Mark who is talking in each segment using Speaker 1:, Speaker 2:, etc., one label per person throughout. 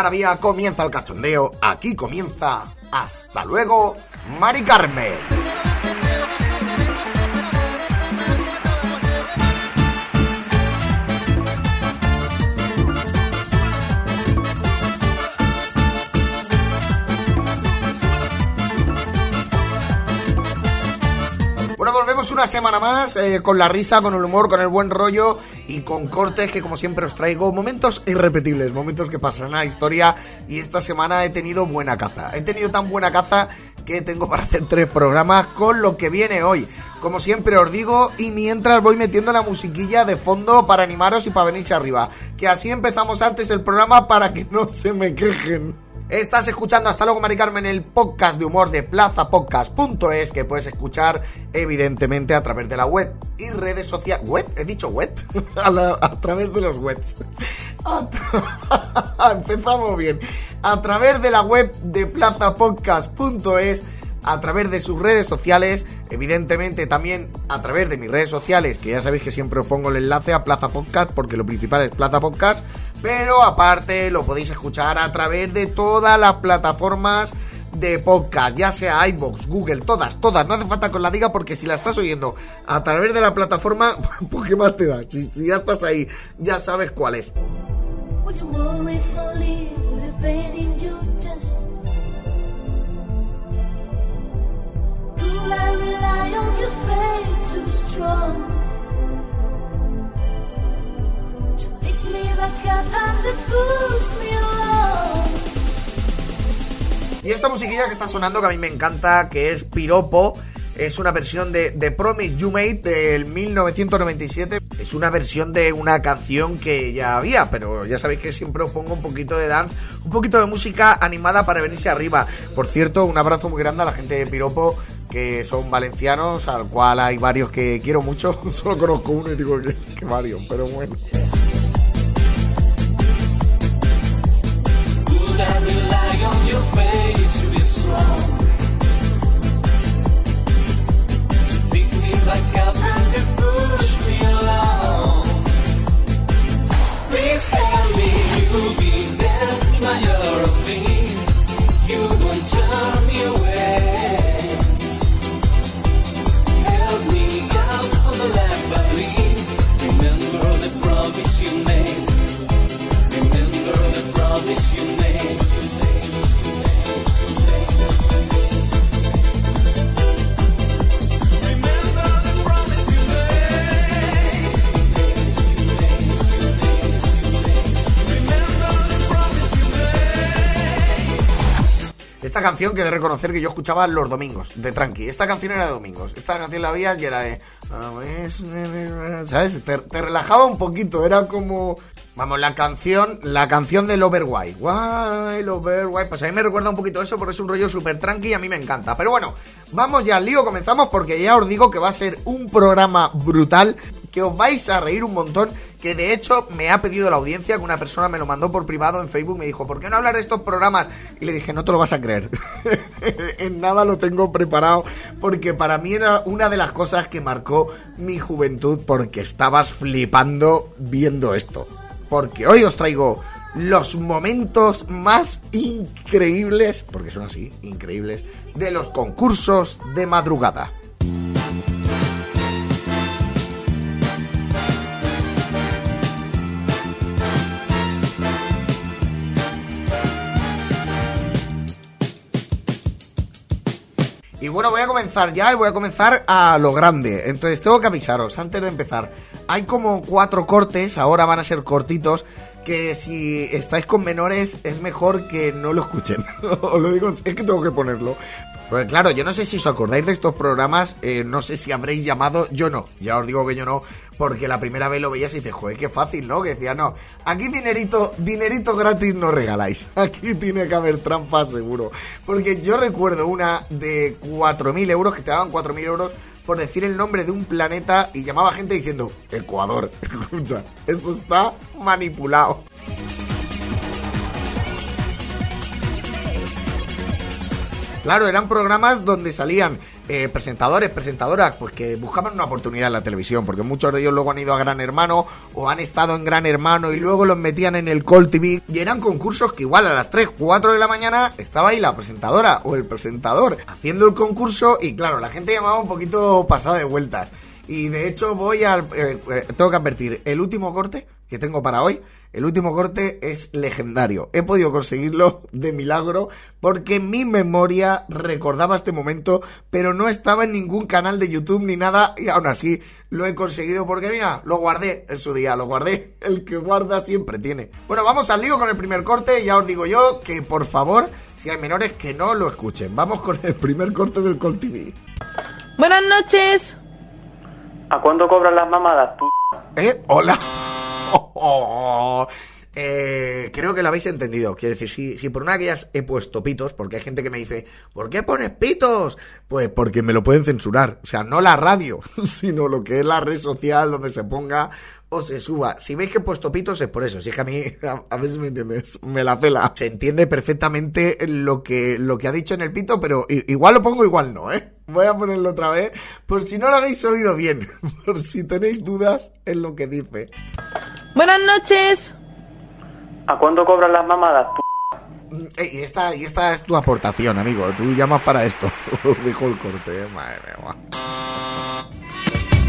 Speaker 1: algarabía, comienza el cachondeo. Aquí comienza. Hasta luego, Mari Carmen. Bueno, volvemos una semana más eh, con la risa, con el humor, con el buen rollo y con cortes que como siempre os traigo momentos irrepetibles, momentos que pasarán a la historia y esta semana he tenido buena caza. He tenido tan buena caza que tengo para hacer tres programas con lo que viene hoy. Como siempre os digo y mientras voy metiendo la musiquilla de fondo para animaros y para venirse arriba. Que así empezamos antes el programa para que no se me quejen. Estás escuchando hasta luego, Mari Carmen, el podcast de humor de plazapodcast.es que puedes escuchar evidentemente a través de la web y redes sociales. ¿Web? ¿He dicho web? a, través de los webs. Empezamos bien. A través de la web de plazapodcast.es a través de sus redes sociales, evidentemente también a través de mis redes sociales, que ya sabéis que siempre os pongo el enlace a Plaza Podcast, porque lo principal es Plaza Podcast, pero aparte lo podéis escuchar a través de todas las plataformas de podcast, ya sea iBox, Google, todas, todas, no hace falta con la diga porque si la estás oyendo a través de la plataforma, pues qué más te da, si, si ya estás ahí, ya sabes cuál es. Y esta musiquilla que está sonando, que a mí me encanta, que es Piropo, es una versión de, de Promise You Made del 1997. Es una versión de una canción que ya había, pero ya sabéis que siempre os pongo un poquito de dance, un poquito de música animada para venirse arriba. Por cierto, un abrazo muy grande a la gente de Piropo, que son valencianos, al cual hay varios que quiero mucho. Solo conozco uno y digo que varios, pero bueno.
Speaker 2: To be strong? To pick me to push me along. Please tell me you'll be there
Speaker 1: Canción que de reconocer que yo escuchaba los domingos, de Tranqui. Esta canción era de domingos. Esta canción la oías y era de... ¿Sabes? Te, relajaba un poquito. Era como... Vamos, la canción, la canción del Overwhite. Pues a mí me recuerda un poquito eso porque es un rollo súper tranqui y a mí me encanta. Pero bueno, vamos ya al lío, comenzamos porque ya os digo que va a ser un programa brutal, que os vais a reír un montón, que de hecho me ha pedido la audiencia, que una persona me lo mandó por privado en Facebook, me dijo, ¿por qué no hablar de estos programas? Y le dije, no te lo vas a creer. en nada lo tengo preparado, porque para mí era una de las cosas que marcó mi juventud, porque estabas flipando viendo esto. Porque hoy os traigo los momentos más increíbles, porque son así, increíbles, de los concursos de madrugada. Bueno, voy a comenzar ya y voy a comenzar a lo grande. Entonces tengo que avisaros, antes de empezar, hay como cuatro cortes, ahora van a ser cortitos, que si estáis con menores es mejor que no lo escuchen. Os lo digo, es que tengo que ponerlo. Pues claro, yo no sé si os acordáis de estos programas, eh, no sé si habréis llamado, yo no, ya os digo que yo no, porque la primera vez lo veías y dices, joder, qué fácil, ¿no? Que decía, no, aquí dinerito, dinerito gratis no regaláis, aquí tiene que haber trampa seguro. Porque yo recuerdo una de 4.000 euros, que te daban 4.000 euros por decir el nombre de un planeta y llamaba gente diciendo Ecuador. Escucha, eso está manipulado. Claro, eran programas donde salían eh, presentadores, presentadoras, pues que buscaban una oportunidad en la televisión, porque muchos de ellos luego han ido a Gran Hermano o han estado en Gran Hermano y luego los metían en el Call TV y eran concursos que igual a las 3, 4 de la mañana estaba ahí la presentadora o el presentador haciendo el concurso y claro, la gente llamaba un poquito pasada de vueltas. Y de hecho voy al... eh, eh, tengo que advertir, el último corte que tengo para hoy, el último corte es legendario. He podido conseguirlo de milagro porque mi memoria recordaba este momento, pero no estaba en ningún canal de YouTube ni nada y aún así lo he conseguido porque mira, lo guardé en su día, lo guardé. El que guarda siempre tiene. Bueno, vamos al lío con el primer corte y ya os digo yo que por favor, si hay menores que no lo escuchen. Vamos con el primer corte del Call TV.
Speaker 3: Buenas noches.
Speaker 4: ¿A cuánto cobran las mamadas? tú?
Speaker 1: ¿Eh? Hola. Eh, creo que lo habéis entendido. Quiero decir, si, por una de ellas he puesto pitos, porque hay gente que me dice, ¿por qué pones pitos? Pues porque me lo pueden censurar. O sea, no la radio, sino lo que es la red social donde se ponga o se suba. Si veis que he puesto pitos es por eso. Si es que a mí, a, a si me entiendes, me la pela. Se entiende perfectamente lo que, lo que ha dicho en el pito, pero igual lo pongo, igual no, ¿eh? Voy a ponerlo otra vez, por si no lo habéis oído bien, por si tenéis dudas en lo que dice.
Speaker 3: Buenas noches.
Speaker 4: ¿A cuánto cobran las mamadas?
Speaker 1: Mm, eh, Y esta, y esta es tu aportación, amigo. Tú llamas para esto. Dijo el corte, eh, madre mía.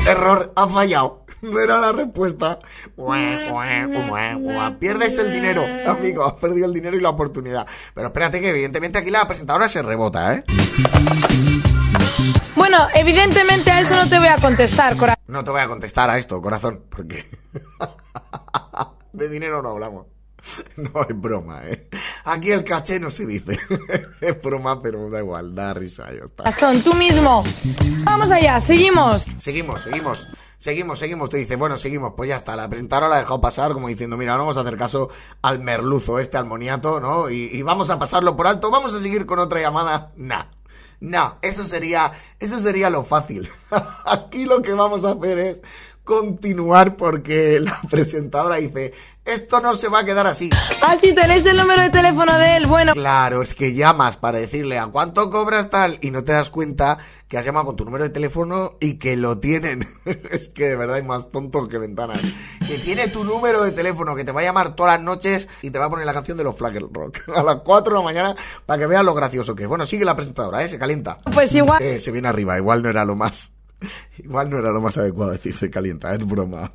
Speaker 1: Error, ha fallado. No era la respuesta. Pierdes el dinero, amigo. Has perdido el dinero y la oportunidad. Pero espérate que evidentemente aquí la presentadora se rebota, ¿eh?
Speaker 3: Bueno, evidentemente a eso no te voy a contestar, corazón.
Speaker 1: No te voy a contestar a esto, corazón, porque de dinero no hablamos. No es broma, ¿eh? Aquí el caché no se dice. es broma, pero da igual, da risa, ya está.
Speaker 3: Corazón, tú mismo. Vamos allá, seguimos.
Speaker 1: Seguimos, seguimos, seguimos, seguimos. Tú dices, bueno, seguimos, pues ya está. La presentadora la ha dejado pasar como diciendo, mira, no vamos a hacer caso al merluzo este, al moniato, ¿no? Y, y vamos a pasarlo por alto, vamos a seguir con otra llamada. Nah. No, eso sería, eso sería lo fácil. Aquí lo que vamos a hacer es continuar porque la presentadora dice, esto no se va a quedar así.
Speaker 3: Ah, sí, tenéis el número de teléfono de él. Bueno,
Speaker 1: Claro, es que llamas para decirle a cuánto cobras tal y no te das cuenta que has llamado con tu número de teléfono y que lo tienen. es que de verdad hay más tontos que ventanas. Que tiene tu número de teléfono, que te va a llamar todas las noches y te va a poner la canción de los Flagel Rock a las 4 de la mañana para que veas lo gracioso que es. Bueno, sigue la presentadora, ¿eh? Se calienta.
Speaker 3: pues igual.
Speaker 1: Eh, se viene arriba, igual no era lo más. Igual no era lo más adecuado decir se calienta, es broma.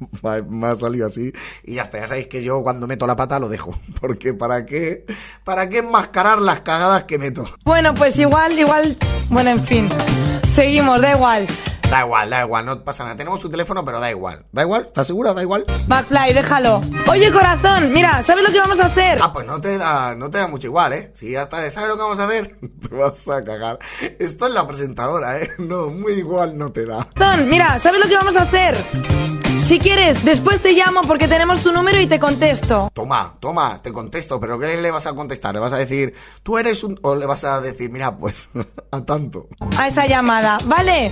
Speaker 1: Me ha salido así y ya está. Ya sabéis que yo cuando meto la pata lo dejo. Porque ¿para qué? ¿Para qué enmascarar las cagadas que meto?
Speaker 3: Bueno, pues igual, igual. Bueno, en fin. Seguimos, da igual.
Speaker 1: Da igual, da igual, no pasa nada. Tenemos tu teléfono, pero da igual. ¿Da igual? ¿Estás segura? ¿Da igual?
Speaker 3: McFly, déjalo. Oye, corazón, mira, ¿sabes lo que vamos a hacer?
Speaker 1: Ah, pues no te da, no te da mucho igual, ¿eh? Si ya está, ¿sabes lo que vamos a hacer? Te vas a cagar. Esto es la presentadora, ¿eh? No, muy igual no te da.
Speaker 3: Corazón, mira, ¿sabes lo que vamos a hacer? Si quieres, después te llamo porque tenemos tu número y te contesto.
Speaker 1: Toma, toma, te contesto, pero ¿qué le vas a contestar? ¿Le vas a decir, tú eres un... o le vas a decir, mira, pues, a tanto?
Speaker 3: A esa llamada, ¿vale?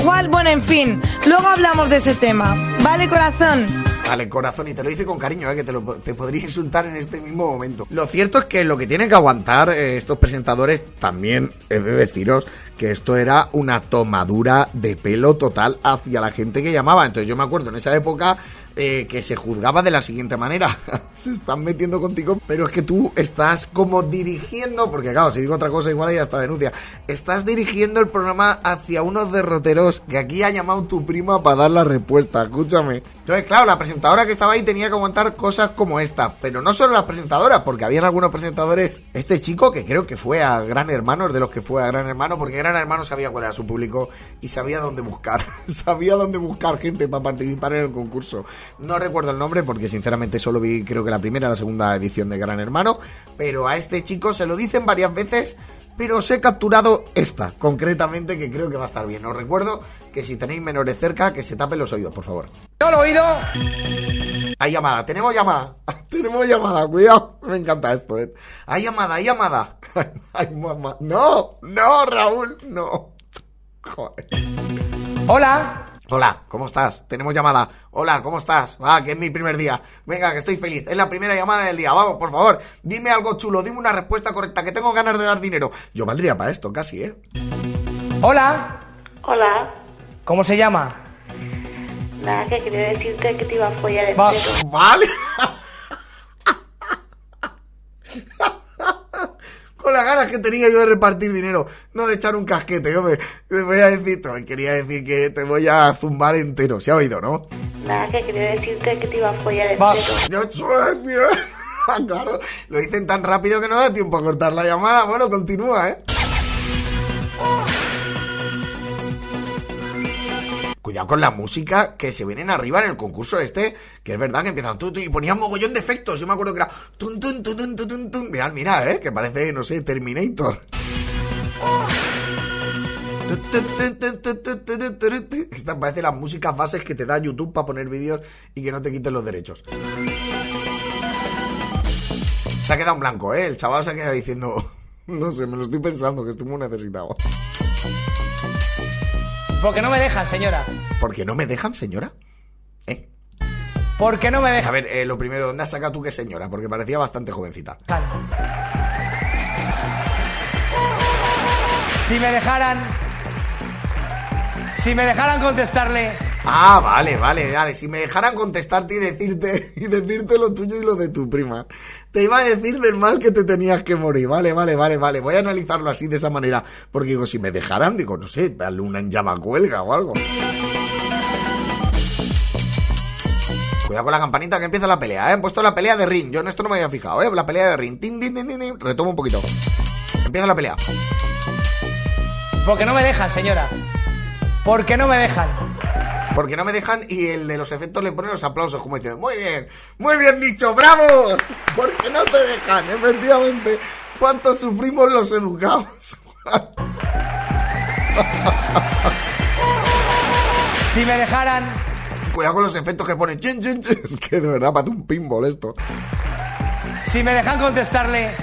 Speaker 3: Igual, bueno, en fin. Luego hablamos de ese tema. ¿Vale, corazón?
Speaker 1: Vale, corazón, y te lo dice con cariño, ¿eh? que te, lo, te podría insultar en este mismo momento. Lo cierto es que lo que tienen que aguantar eh, estos presentadores también es de deciros que esto era una tomadura de pelo total hacia la gente que llamaba. Entonces yo me acuerdo en esa época eh, que se juzgaba de la siguiente manera. se están metiendo contigo, pero es que tú estás como dirigiendo, porque claro, si digo otra cosa igual ya está denuncia, estás dirigiendo el programa hacia unos derroteros que aquí ha llamado tu prima para dar la respuesta, escúchame. Entonces, claro, la presentadora que estaba ahí tenía que aguantar cosas como esta, pero no solo las presentadoras, porque habían algunos presentadores, este chico que creo que fue a Gran Hermano, de los que fue a Gran Hermano, porque Gran Hermano sabía cuál era su público y sabía dónde buscar, sabía dónde buscar gente para participar en el concurso. No recuerdo el nombre porque sinceramente solo vi creo que la primera y la segunda edición de Gran Hermano, pero a este chico se lo dicen varias veces, pero os he capturado esta, concretamente, que creo que va a estar bien. Os recuerdo que si tenéis menores cerca, que se tapen los oídos, por favor.
Speaker 5: Yo lo he oído.
Speaker 1: Hay llamada, tenemos llamada. tenemos llamada, cuidado. Me encanta esto, ¿eh? Hay llamada, hay llamada. Hay mamá. No, no, Raúl, no. Joder.
Speaker 5: Hola.
Speaker 1: Hola, ¿cómo estás? Tenemos llamada. Hola, ¿cómo estás? Ah, que es mi primer día. Venga, que estoy feliz. Es la primera llamada del día. Vamos, por favor. Dime algo chulo, dime una respuesta correcta, que tengo ganas de dar dinero. Yo valdría para esto, casi, ¿eh?
Speaker 5: Hola.
Speaker 6: Hola.
Speaker 5: ¿Cómo se llama?
Speaker 6: Nada, que quería decirte que te iba a follar el
Speaker 5: Va-.
Speaker 1: Vale. Con las ganas que tenía yo de repartir dinero, no de echar un casquete, hombre. Te voy a decir, te quería decir que te voy a zumbar entero. Se ha oído, ¿no?
Speaker 6: Nada, que quería decirte que te iba a follar dedo.
Speaker 1: Yo sueño. Claro, lo dicen tan rápido que no da tiempo a cortar la llamada. Bueno, continúa, ¿eh? Cuidado con la música que se vienen arriba en el concurso este, que es verdad que empiezan tu, y ponían mogollón de efectos. Yo me acuerdo que era tun tun tun tun tun tun. Mirad, mirad, eh, que parece, no sé, Terminator. Esta parece las músicas bases que te da YouTube para poner vídeos y que no te quiten los derechos. Se ha quedado en blanco, ¿eh? El chaval se ha quedado diciendo... No sé, me lo estoy pensando, que estoy muy necesitado.
Speaker 5: Porque no me dejan, señora.
Speaker 1: ¿Por qué no me dejan, señora? ¿Eh?
Speaker 5: Porque no me
Speaker 1: A
Speaker 5: dejan.
Speaker 1: ver, eh, lo primero, ¿dónde has sacado tú que señora? Porque parecía bastante jovencita.
Speaker 5: Si me dejaran. Si me dejaran contestarle.
Speaker 1: Ah, vale, vale, vale. Si me dejaran contestarte y decirte, y decirte lo tuyo y lo de tu prima, te iba a decir del mal que te tenías que morir. Vale, vale, vale, vale. Voy a analizarlo así de esa manera. Porque digo, si me dejaran, digo, no sé, darle una en llama cuelga o algo. Cuidado con la campanita que empieza la pelea, ¿eh? Han puesto la pelea de ring. Yo en esto no me había fijado, ¿eh? La pelea de ring. Tin, tin, tin, tin, tin. Retomo un poquito. Empieza la pelea.
Speaker 5: Porque no me dejan, señora. Porque no me dejan.
Speaker 1: Porque no me dejan y el de los efectos le pone los aplausos como diciendo, muy bien, muy bien dicho, bravos. Porque no te dejan, efectivamente. ¿Cuánto sufrimos los educados?
Speaker 5: Si me dejaran.
Speaker 1: Cuidado con los efectos que chin. Es que de verdad parece un pinball esto.
Speaker 5: Si me dejan contestarle.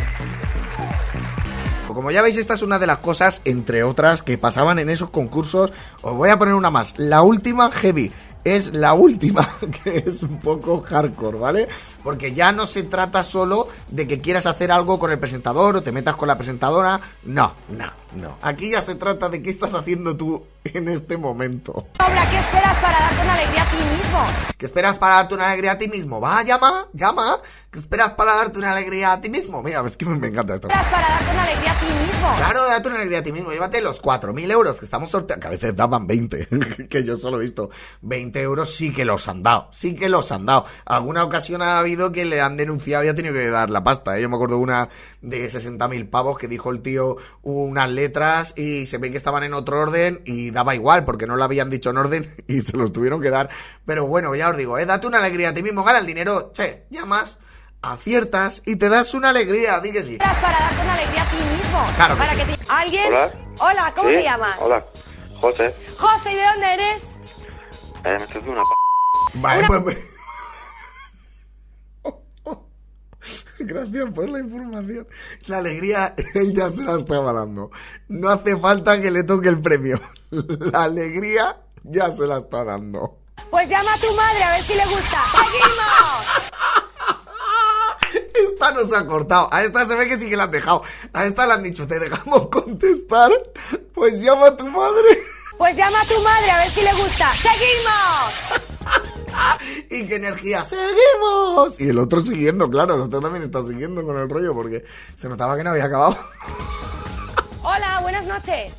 Speaker 1: Como ya veis, esta es una de las cosas, entre otras, que pasaban en esos concursos. Os voy a poner una más. La última heavy. Es la última, que es un poco hardcore, ¿vale? Porque ya no se trata solo de que quieras hacer algo con el presentador o te metas con la presentadora. No, no, no. Aquí ya se trata de qué estás haciendo tú en este momento.
Speaker 7: Obra, ¿qué esperas para darte una alegría a ti mismo?
Speaker 1: ¿Qué esperas para darte una alegría a ti mismo? Va, llama, llama. ¿Qué esperas para darte una alegría a ti mismo? Mira, es que me, encanta esto.
Speaker 7: ¿Qué esperas para darte una alegría a ti mismo?
Speaker 1: Claro, date una alegría a ti mismo. Llévate los 4.000 euros que estamos sorteando. Que a veces daban 20. que yo solo he visto. 20 euros sí que los han dado. Sí que los han dado. Alguna ocasión ha habido que le han denunciado y ha tenido que dar la pasta. ¿eh? Yo me acuerdo de una de 60.000 pavos que dijo el tío unas letras y se ve que estaban en otro orden y daba igual porque no lo habían dicho en orden y se los tuvieron que dar. Pero bueno, ya os digo, ¿eh? date una alegría a ti mismo. Gana el dinero. Che, llamas. Aciertas y te das una alegría, di que sí.
Speaker 7: ¿Qué esperas para darte una alegría a ti mismo?
Speaker 1: Claro que
Speaker 7: para
Speaker 1: sí.
Speaker 7: que te... ¿Alguien?
Speaker 4: Hola.
Speaker 7: Hola, ¿cómo
Speaker 4: ¿Sí?
Speaker 7: te llamas?
Speaker 4: Hola, José.
Speaker 7: José, ¿y de dónde eres?
Speaker 4: Eh, me estoy haciendo una p...
Speaker 1: Vale, pues. Gracias por la información. La alegría, él ya se la estaba dando. No hace falta que le toque el premio. La alegría ya se la está dando.
Speaker 7: Pues llama a tu madre a ver si le gusta. ¡Seguimos!
Speaker 1: Esta no se ha cortado. A esta se ve que sí que la han dejado. A esta le han dicho, te dejamos contestar. Pues llama a tu madre.
Speaker 7: Pues llama a tu madre a ver si le gusta. ¡Seguimos!
Speaker 1: Y qué energía, seguimos. Y el otro siguiendo, claro, el otro también está siguiendo con el rollo porque se notaba que no había acabado.
Speaker 7: Hola, buenas noches.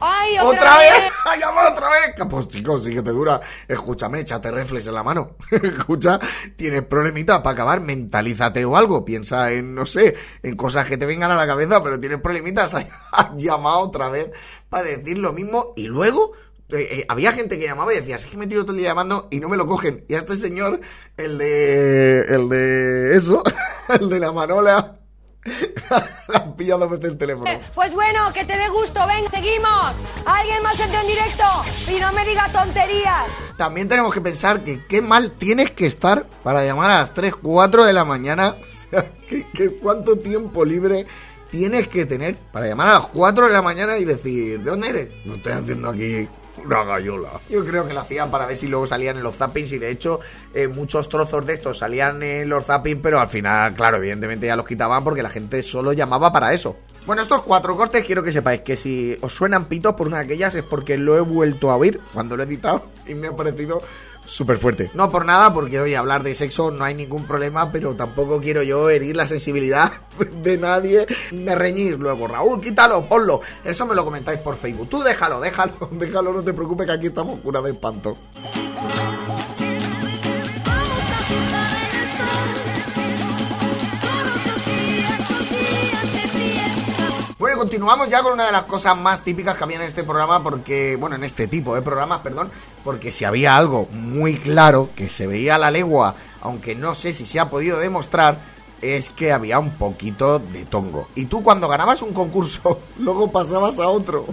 Speaker 7: ¡Ay,
Speaker 1: ¡Otra,
Speaker 7: otra,
Speaker 1: vez! ¡Ha llamado otra vez! Pues chicos, sí que te dura. Escúchame, échate reflex en la mano. Escucha, tienes problemita para acabar, mentalízate o algo. Piensa en, no sé, en cosas que te vengan a la cabeza, pero tienes problemitas. Has llamado otra vez para decir lo mismo y luego... eh, eh, había gente que llamaba y decía, es que me tiro todo el día llamando y no me lo cogen. Y a este señor, el de... El de eso, el de la manola, han pillado dos veces el teléfono.
Speaker 7: Pues bueno, que te dé gusto. Ven, seguimos. ¿Alguien más entra en directo? Y no me diga tonterías.
Speaker 1: También tenemos que pensar que qué mal tienes que estar para llamar a las 3, 4 de la mañana. O sea, que, que cuánto tiempo libre tienes que tener para llamar a las 4 de la mañana y decir, ¿de dónde eres? Lo estoy haciendo aquí Una gallola. Yo creo que lo hacían para ver si luego salían en los zappings y de hecho eh, muchos trozos de estos salían en los zappings, pero al final, claro, evidentemente ya los quitaban porque la gente solo llamaba para eso. Bueno, estos cuatro cortes quiero que sepáis que si os suenan pitos por una de aquellas es porque lo he vuelto a oír cuando lo he editado y me ha parecido súper fuerte. No por nada, porque hoy hablar de sexo no hay ningún problema, pero tampoco quiero yo herir la sensibilidad de nadie. Me reñís luego, Raúl, quítalo, ponlo. Eso me lo comentáis por Facebook. Tú déjalo, déjalo, déjalo, no te preocupes que aquí estamos cura de espanto. Continuamos ya con una de las cosas más típicas que había en este programa, porque, bueno, en este tipo de programas, perdón, porque si había algo muy claro que se veía a la legua, aunque no sé si se ha podido demostrar, es que había un poquito de tongo. Y tú cuando ganabas un concurso, luego pasabas a otro.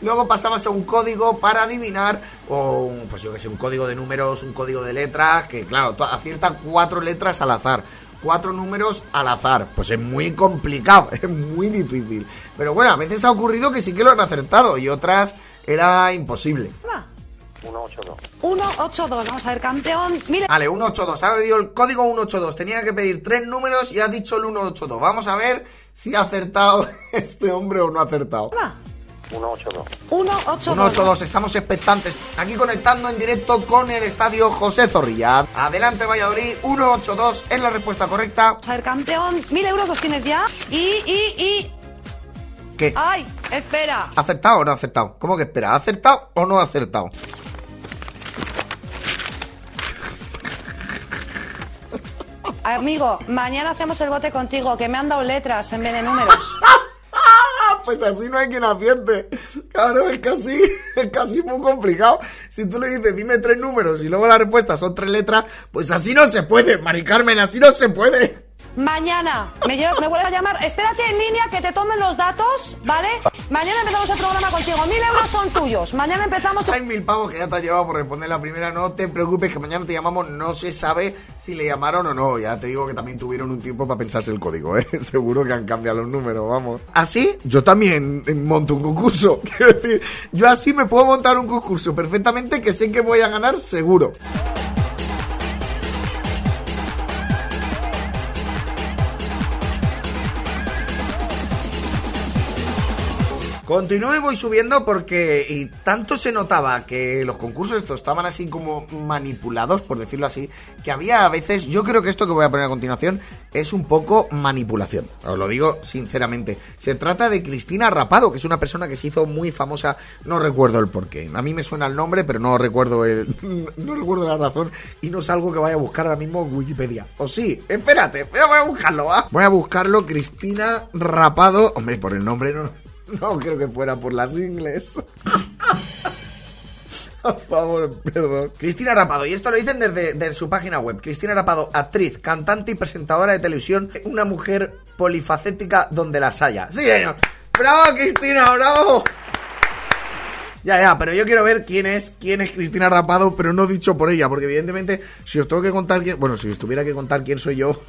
Speaker 1: Luego pasabas a un código para adivinar, o un, pues yo que sé, un código de números, un código de letras, que claro, acierta cuatro letras al azar cuatro números al azar. Pues es muy complicado, es muy difícil. Pero bueno, a veces ha ocurrido que sí que lo han acertado y otras era imposible.
Speaker 4: 182.
Speaker 8: 182, vamos a ver, campeón. Mire,
Speaker 1: Vale, 182, ha pedido el código 182. Tenía que pedir tres números y ha dicho el 182. Vamos a ver si ha acertado este hombre o no ha acertado.
Speaker 4: 182.
Speaker 8: 182.
Speaker 1: 182, estamos expectantes. Aquí conectando en directo con el estadio José Zorrilla. Adelante Valladolid, 182 es la respuesta correcta.
Speaker 8: A ver, campeón. Mil euros los tienes ya. Y, y, y.
Speaker 1: ¿Qué?
Speaker 8: ¡Ay! Espera.
Speaker 1: ¿Ha acertado o no ha acertado? ¿Cómo que espera? ¿Ha acertado o no ha acertado?
Speaker 8: Amigo, mañana hacemos el bote contigo, que me han dado letras en vez de números.
Speaker 1: Pues así no hay quien acierte. Claro, es casi, es casi muy complicado. Si tú le dices, dime tres números y luego la respuesta son tres letras, pues así no se puede, Mari Carmen, así no se puede.
Speaker 8: Mañana me, lle- me vuelves a llamar. Espérate en línea que te tomen los datos, ¿vale? Mañana empezamos el programa contigo. Mil euros son tuyos. Mañana empezamos.
Speaker 1: Hay mil pavos que ya te has llevado por responder la primera. No te preocupes que mañana te llamamos. No se sabe si le llamaron o no. Ya te digo que también tuvieron un tiempo para pensarse el código, ¿eh? Seguro que han cambiado los números, vamos. Así, yo también monto un concurso. Quiero decir, yo así me puedo montar un concurso perfectamente que sé que voy a ganar seguro. Continúo y voy subiendo porque y tanto se notaba que los concursos estos estaban así como manipulados, por decirlo así, que había a veces, yo creo que esto que voy a poner a continuación es un poco manipulación. Os lo digo sinceramente. Se trata de Cristina Rapado, que es una persona que se hizo muy famosa, no recuerdo el porqué. A mí me suena el nombre, pero no recuerdo el no recuerdo la razón y no es algo que vaya a buscar ahora mismo en Wikipedia. O sí, espérate, voy a buscarlo, ¿va? Voy a buscarlo Cristina Rapado, hombre, por el nombre no no creo que fuera por las ingles. Por favor, perdón. Cristina Rapado, y esto lo dicen desde, desde su página web. Cristina Rapado, actriz, cantante y presentadora de televisión, una mujer polifacética donde las haya. Sí, señor. ¡Bravo, Cristina! ¡Bravo! Ya, ya, pero yo quiero ver quién es, quién es Cristina Rapado, pero no dicho por ella, porque evidentemente, si os tengo que contar quién, bueno, si os tuviera que contar quién soy yo,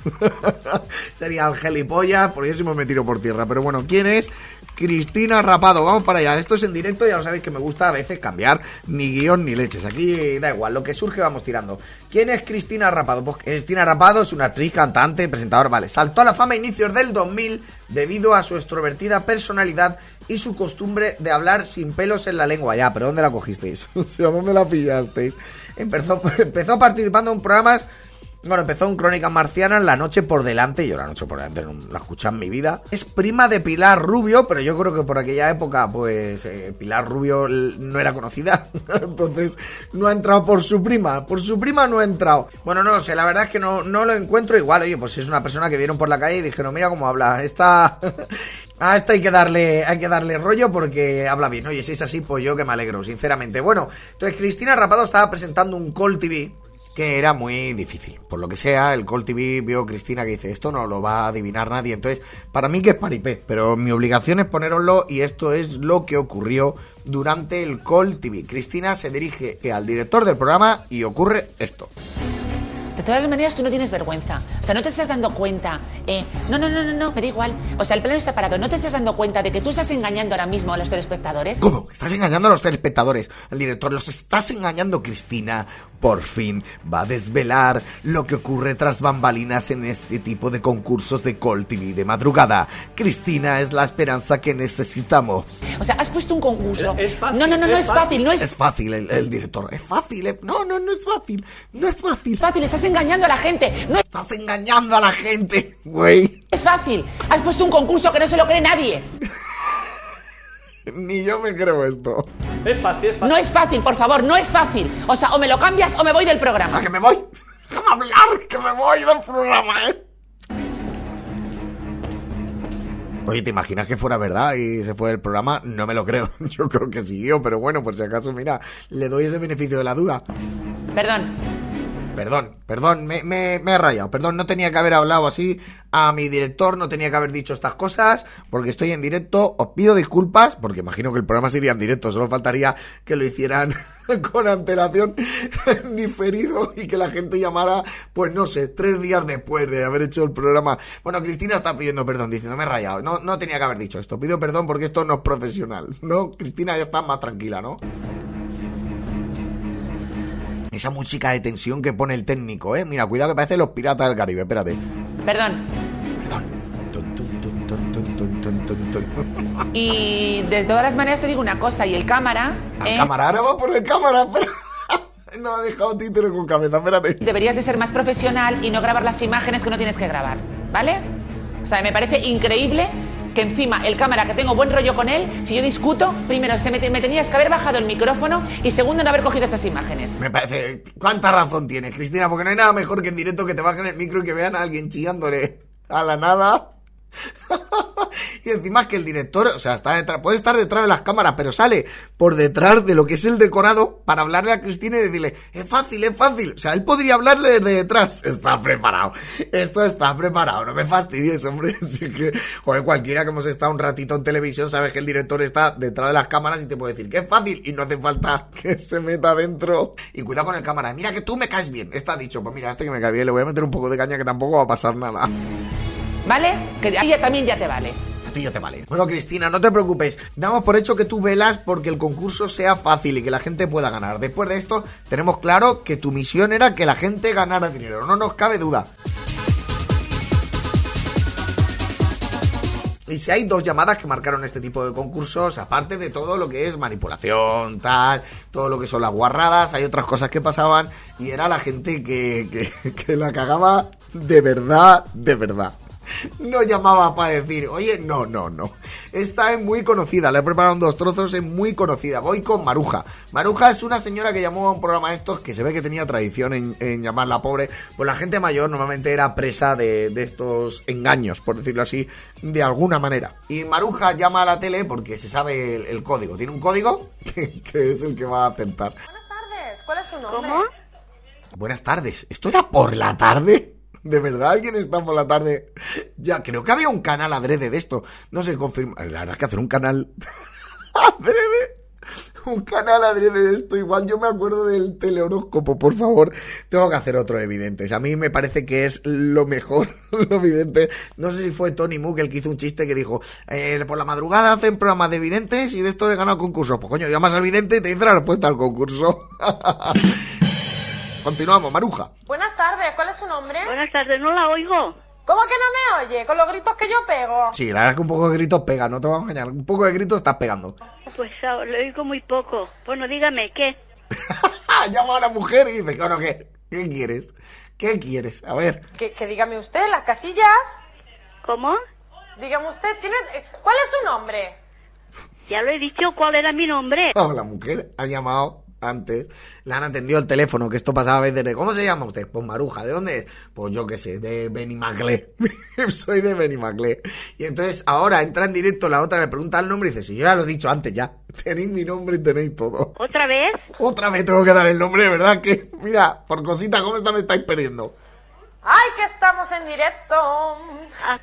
Speaker 1: sería el gilipollas, por eso me tiro por tierra. Pero bueno, ¿quién es? Cristina Rapado, vamos para allá. Esto es en directo, ya lo sabéis que me gusta a veces cambiar ni guion ni leches. Aquí da igual, lo que surge vamos tirando. ¿Quién es Cristina Rapado? Pues Cristina Rapado es una actriz, cantante, presentadora, vale. Saltó a la fama a inicios del 2000 debido a su extrovertida personalidad y su costumbre de hablar sin pelos en la lengua. Ya, pero ¿dónde la cogisteis? O sea, ¿dónde la pillasteis? Empezó, empezó participando en programas bueno, empezó en Crónicas Marcianas, La Noche por Delante, yo La Noche por Delante no la escuché en mi vida. Es prima de Pilar Rubio, pero yo creo que por aquella época, pues, eh, Pilar Rubio no era conocida. Entonces, no ha entrado por su prima. Por su prima no ha entrado. Bueno, no lo sé, la verdad es que no, no lo encuentro igual. Oye, pues es una persona que vieron por la calle y dijeron, mira cómo habla. Esta... A esta hay que darle, hay que darle rollo porque habla bien. Oye, si es así, pues yo que me alegro, sinceramente. Bueno, entonces Cristina Rapado estaba presentando un Call TV que era muy difícil. Por lo que sea, el Call TV vio Cristina que dice, esto no lo va a adivinar nadie. Entonces, para mí que es paripé, pero mi obligación es poneroslo y esto es lo que ocurrió durante el Call TV. Cristina se dirige al director del programa y ocurre esto.
Speaker 9: De todas maneras, tú no tienes vergüenza. O sea, no te estás dando cuenta. Eh, no, no, no, no, no, me da igual. O sea, el plano está parado. ¿No te estás dando cuenta de que tú estás engañando ahora mismo a los telespectadores?
Speaker 1: ¿Cómo? Estás engañando a los telespectadores. El director, los estás engañando, Cristina. Por fin va a desvelar lo que ocurre tras bambalinas en este tipo de concursos de Call TV de madrugada. Cristina es la esperanza que necesitamos.
Speaker 9: O sea, has puesto un concurso. no, no, no, no es fácil, no es
Speaker 1: Es fácil, el, el director. Es fácil. eh. No, no, no es fácil. No es fácil.
Speaker 9: fácil. Estás engañando a la gente. No
Speaker 1: Estás engañando a la gente, güey.
Speaker 9: es fácil. Has puesto un concurso que no se lo cree nadie.
Speaker 1: Ni yo me creo esto.
Speaker 4: Es fácil, es fácil.
Speaker 9: No es fácil, por favor, no es fácil. O sea, o me lo cambias o me voy del programa.
Speaker 1: ¿A que me voy? Déjame hablar, que me voy del programa, ¿eh? Oye, ¿te imaginas que fuera verdad y se fue del programa? No me lo creo. Yo creo que siguió, pero bueno, por si acaso, mira, le doy ese beneficio de la duda.
Speaker 9: Perdón.
Speaker 1: Perdón, perdón, me, me, me he rayado. Perdón, no tenía que haber hablado así a mi director, no tenía que haber dicho estas cosas, porque estoy en directo. Os pido disculpas, porque imagino que el programa sería en directo, solo faltaría que lo hicieran con antelación diferido y que la gente llamara, pues no sé, tres días después de haber hecho el programa. Bueno, Cristina está pidiendo perdón, diciendo, me he rayado. No, no tenía que haber dicho esto. Pido perdón porque esto no es profesional, ¿no? Cristina ya está más tranquila, ¿no? Esa música de tensión que pone el técnico, ¿eh? Mira, cuidado que parece los piratas del Caribe, espérate.
Speaker 9: Perdón.
Speaker 1: Perdón.
Speaker 9: Y de todas las maneras te digo una cosa, y el cámara. ¿eh?
Speaker 1: cámara, ahora va por el cámara, pero. No ha dejado título con cabeza, espérate.
Speaker 9: Deberías de ser más profesional y no grabar las imágenes que no tienes que grabar, ¿vale? O sea, me parece increíble que encima el cámara, que tengo buen rollo con él, si yo discuto, primero, se me, me tenías que haber bajado el micrófono y segundo, no haber cogido esas imágenes.
Speaker 1: Me parece. ¿Cuánta razón tienes, Cristina? Porque no hay nada mejor que en directo que te bajen el micro y que vean a alguien chillándole a la nada. y encima es que el director, o sea, está detrás, puede estar detrás de las cámaras, pero sale por detrás de lo que es el decorado para hablarle a Cristina y decirle, es fácil, es fácil. O sea, él podría hablarle desde detrás. Está preparado. Esto está preparado. No me fastidies, hombre. Así que, joder, cualquiera que hemos estado un ratito en televisión sabe que el director está detrás de las cámaras y te puede decir que es fácil y no hace falta que se meta dentro. Y cuidado con el cámara. Mira que tú me caes bien. Está dicho. Pues mira, este que me cae bien, le voy a meter un poco de caña que tampoco va a pasar nada.
Speaker 9: ¿Vale? Que a ti ya también ya te vale.
Speaker 1: A ti ya te vale. Bueno, Cristina, no te preocupes. Damos por hecho que tú velas porque el concurso sea fácil y que la gente pueda ganar. Después de esto, tenemos claro que tu misión era que la gente ganara dinero. No nos cabe duda. Y si hay dos llamadas que marcaron este tipo de concursos, aparte de todo lo que es manipulación, tal, todo lo que son las guarradas, hay otras cosas que pasaban y era la gente que, que, que la cagaba de verdad, de verdad. No llamaba para decir, oye, no, no, no. Esta es muy conocida, le he preparado dos trozos, es muy conocida. Voy con Maruja. Maruja es una señora que llamó a un programa de estos que se ve que tenía tradición en, en llamarla pobre. Pues la gente mayor normalmente era presa de, de estos engaños, por decirlo así, de alguna manera. Y Maruja llama a la tele porque se sabe el, el código. Tiene un código que, que es el que va a acertar.
Speaker 7: Buenas tardes, ¿cuál es su nombre?
Speaker 6: ¿Cómo?
Speaker 1: Buenas tardes. ¿Esto era por la tarde? ¿De verdad alguien está por la tarde? Ya, creo que había un canal adrede de esto. No sé, confirma. La verdad es que hacer un canal adrede. Un canal adrede de esto. Igual yo me acuerdo del telehoróscopo, por favor. Tengo que hacer otro de. A mí me parece que es lo mejor, lo evidente. No sé si fue Tony Mook el que hizo un chiste que dijo: eh, Por la madrugada hacen programas de evidentes y de esto he ganado concursos. Pues coño, llamas al vidente y te dice la respuesta al concurso. Continuamos, Maruja.
Speaker 7: Buenas tardes, ¿cuál es su nombre?
Speaker 6: Buenas tardes, no la oigo.
Speaker 7: ¿Cómo que no me oye? Con los gritos que yo pego.
Speaker 1: Sí, la verdad es que un poco de gritos pega, no te vamos a engañar. Un poco de gritos estás pegando.
Speaker 6: Pues ah, lo oigo muy poco. Bueno, dígame, ¿qué?
Speaker 1: Ah, Llama a la mujer y dice, bueno, ¿qué? ¿Qué quieres? ¿Qué quieres? A ver.
Speaker 7: Que, que dígame usted, las casillas.
Speaker 6: ¿Cómo?
Speaker 7: Dígame usted, ¿tiene... eh, ¿cuál es su nombre?
Speaker 6: Ya lo he dicho, ¿cuál era mi nombre?
Speaker 1: Ah, la mujer ha llamado antes, le han atendido el teléfono, que esto pasaba a veces de, ¿cómo se llama usted? Pues Maruja, ¿de dónde es? Pues yo qué sé, de Benimaclé. Soy de Benimaclé. Y entonces ahora entra en directo la otra, le pregunta el nombre y dice, si yo ya lo he dicho antes ya, tenéis mi nombre y tenéis todo.
Speaker 6: ¿Otra vez?
Speaker 1: Otra vez tengo que dar el nombre, verdad que, mira, por cositas como esta me estáis perdiendo.
Speaker 7: ¡Ay, que estamos en directo!
Speaker 6: Ah,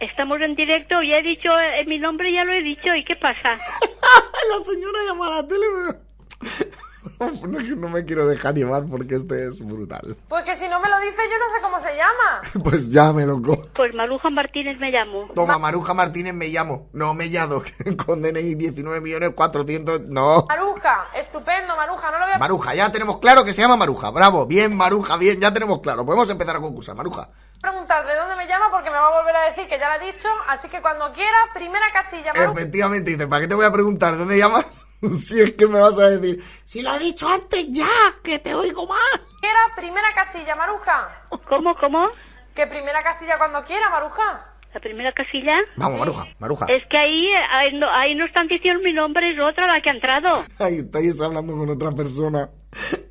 Speaker 6: estamos en directo, ya he dicho eh, mi nombre, ya lo he dicho, ¿y qué pasa?
Speaker 1: la señora llama a la tele, pero... No, me quiero dejar llevar porque este es brutal.
Speaker 7: Pues que si no me lo dice yo no sé cómo se llama.
Speaker 1: Pues ya me loco.
Speaker 6: Pues Maruja Martínez me llamo.
Speaker 1: Toma, Maruja Martínez me llamo. No, me llamo. Con DNI 19 millones 400. No.
Speaker 7: Maruja, estupendo, Maruja, no lo voy a...
Speaker 1: Maruja, ya tenemos claro que se llama Maruja. Bravo, bien, Maruja, bien, ya tenemos claro. Podemos empezar a concursar, Maruja.
Speaker 7: Preguntar de dónde me llama porque me va a volver a decir que ya lo he dicho, así que cuando quiera, primera castilla.
Speaker 1: Efectivamente, dice, ¿para qué te voy a preguntar dónde llamas? si es que me vas a decir, si lo he dicho antes ya, que te oigo más.
Speaker 7: Quiera, primera castilla, Maruja.
Speaker 6: ¿Cómo, cómo?
Speaker 7: Que primera castilla cuando quiera, Maruja.
Speaker 6: ¿La primera casilla?
Speaker 1: Vamos, Maruja, Maruja.
Speaker 6: Es que ahí, ahí, no, ahí no están diciendo mi nombre, es otra la que ha entrado.
Speaker 1: Ahí estáis hablando con otra persona.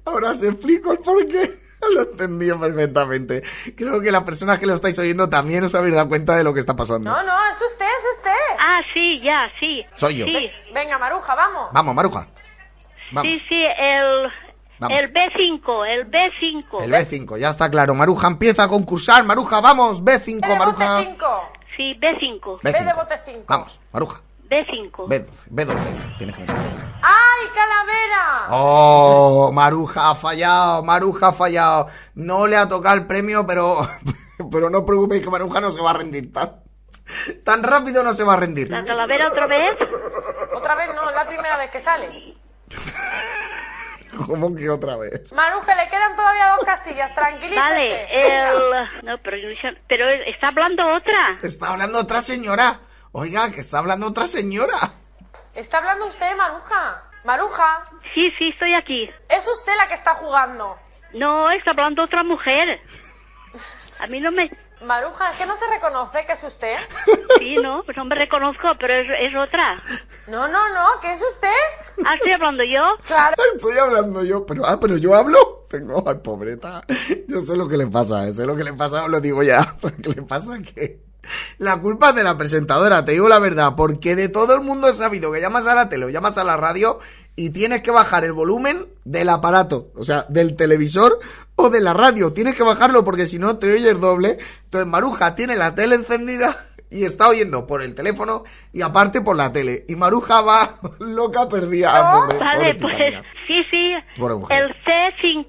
Speaker 1: Ahora os explico el porqué. Lo entendí perfectamente. Creo que las personas que lo estáis oyendo también os habéis dado cuenta de lo que está pasando.
Speaker 7: No, no, es usted, es usted.
Speaker 6: Ah, sí, ya, sí.
Speaker 1: Soy yo.
Speaker 6: Sí,
Speaker 7: Venga, Maruja, vamos.
Speaker 1: Vamos, Maruja. Vamos.
Speaker 6: sí, sí, el,
Speaker 1: Vamos.
Speaker 6: el B5, el B5.
Speaker 1: El B5, ya está claro. Maruja empieza a concursar. Maruja, vamos. B5,
Speaker 7: B de
Speaker 1: Maruja.
Speaker 7: bote 5.
Speaker 6: Sí, B5,
Speaker 7: B de
Speaker 1: B5.
Speaker 7: bote 5.
Speaker 1: Vamos, Maruja.
Speaker 6: B5.
Speaker 1: B12, B12. Tienes que meter.
Speaker 7: ¡Ay, calavera!
Speaker 1: Oh, Maruja ha fallado, Maruja ha fallado. No le ha tocado el premio, pero, pero no os preocupéis que Maruja no se va a rendir. Tan, tan rápido no se va a rendir.
Speaker 6: ¿La calavera otra vez?
Speaker 7: Otra vez no, es la primera vez que sale.
Speaker 1: ¿Cómo que otra vez?
Speaker 7: Maruja, le quedan todavía dos castillas, tranquilízate.
Speaker 6: Vale, el... No, pero, pero está hablando otra.
Speaker 1: Está hablando otra señora. Oiga, que está hablando otra señora.
Speaker 7: Está hablando usted, Maruja. Maruja,
Speaker 6: Sí, sí, estoy aquí.
Speaker 7: es usted la que está jugando.
Speaker 6: No, está hablando otra mujer. A mí no me...
Speaker 7: Maruja, es que no se reconoce que es usted.
Speaker 6: Sí, no, pues no me reconozco, pero es, es otra.
Speaker 7: No, no, no, que es usted.
Speaker 6: Ah, estoy hablando yo.
Speaker 7: Claro.
Speaker 1: Estoy hablando yo, pero, ah, pero yo hablo. Pero, ay, pobreta. Yo sé lo que le pasa, sé lo que le pasa, lo digo ya. Porque le pasa que la culpa es de la presentadora, te digo la verdad, porque de todo el mundo he sabido que llamas a la tele o llamas a la radio y tienes que bajar el volumen del aparato, o sea, del televisor o de la radio. Tienes que bajarlo porque si no te oyes doble. Entonces Maruja tiene la tele encendida y está oyendo por el teléfono y aparte por la tele. Y Maruja va loca perdida. pobre-
Speaker 6: Vale, pues
Speaker 1: mía.
Speaker 6: sí, sí. El C5.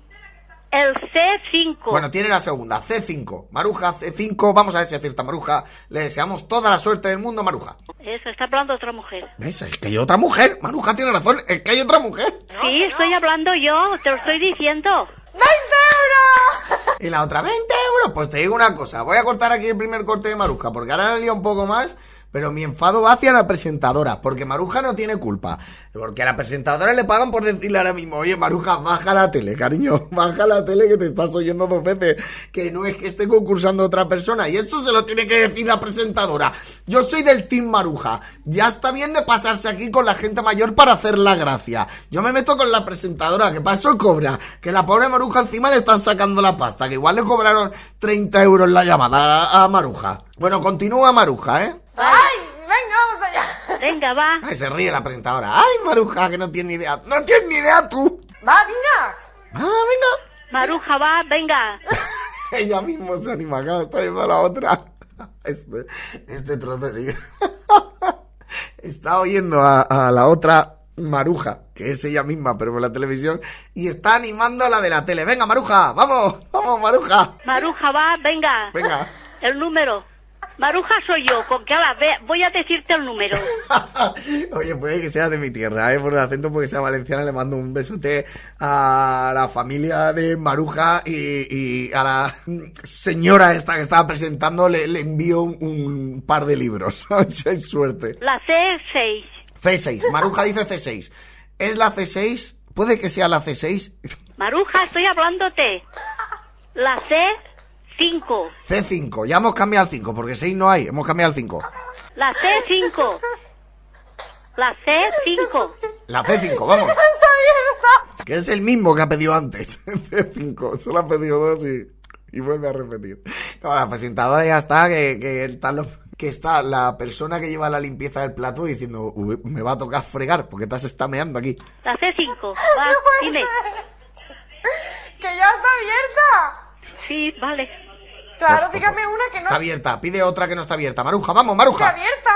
Speaker 6: El C5.
Speaker 1: Bueno, tiene la segunda, C5. Maruja, C5. Vamos a ver si acierta Maruja. Le deseamos toda la suerte del mundo, Maruja.
Speaker 6: Eso, está hablando otra mujer.
Speaker 1: ¿Ves? Es que hay otra mujer. Maruja tiene razón. Es que hay otra mujer.
Speaker 6: sí, estoy hablando yo, te lo estoy diciendo.
Speaker 7: ¡20 euros!
Speaker 1: Y la otra, 20 euros. Pues te digo una cosa. Voy a cortar aquí el primer corte de Maruja. Porque ahora le lío un poco más. Pero mi enfado va hacia la presentadora. Porque Maruja no tiene culpa. Porque a la presentadora le pagan por decirle ahora mismo, oye, Maruja, baja la tele, cariño. Baja la tele que te estás oyendo dos veces. Que no es que esté concursando otra persona. Y eso se lo tiene que decir la presentadora. Yo soy del Team Maruja. Ya está bien de pasarse aquí con la gente mayor para hacer la gracia. Yo me meto con la presentadora, que eso cobra. Que la pobre Maruja encima le están sacando la pasta. Que igual le cobraron 30 euros la llamada a Maruja. Bueno, continúa Maruja, ¿eh?
Speaker 7: ¡Ay! Venga, vamos allá.
Speaker 6: Venga, va.
Speaker 1: Ay, se ríe la presentadora. Ay, Maruja, que no tiene ni idea. No tienes ni idea tú.
Speaker 7: Va, venga.
Speaker 1: Ah, venga.
Speaker 6: Maruja, va, venga.
Speaker 1: Ella mismo se anima acá, está viendo a la otra. Este, este trozo sí. Está oyendo a, a la otra Maruja, que es ella misma, pero por la televisión, y está animando a la de la tele. Venga, Maruja, vamos, vamos, Maruja.
Speaker 6: Maruja, va, venga.
Speaker 1: Venga.
Speaker 6: El número. Maruja soy yo, con que ahora voy a decirte el número.
Speaker 1: Oye, puede que sea de mi tierra, ¿eh? por el acento, porque sea valenciana, le mando un besote a la familia de Maruja y, y a la señora esta que estaba presentando le, le envío un, un par de libros, suerte.
Speaker 6: La C6.
Speaker 1: C6, Maruja dice C6. ¿Es la C6? ¿Puede que sea la C6?
Speaker 6: Maruja, estoy hablándote. La C5.
Speaker 1: C5, ya hemos cambiado al 5, porque 6 no hay, hemos cambiado al 5.
Speaker 6: La C5. La C5.
Speaker 1: La C5, vamos.
Speaker 7: ¡Está abierta!
Speaker 1: Que es el mismo que ha pedido antes. C5. Solo ha pedido dos y, y vuelve a repetir. No, la presentadora ya está, que, que, está lo- que está la persona que lleva la limpieza del plato diciendo, "Uy, me va a tocar fregar porque te has está meando aquí.
Speaker 6: La C5. Va, dime.
Speaker 7: ¡Que ya está abierta!
Speaker 6: Sí, vale.
Speaker 7: Claro,
Speaker 1: Pues,
Speaker 7: dígame una que no
Speaker 1: Está abierta, pide otra que no está abierta. Maruja, vamos, Maruja.
Speaker 7: está abierta.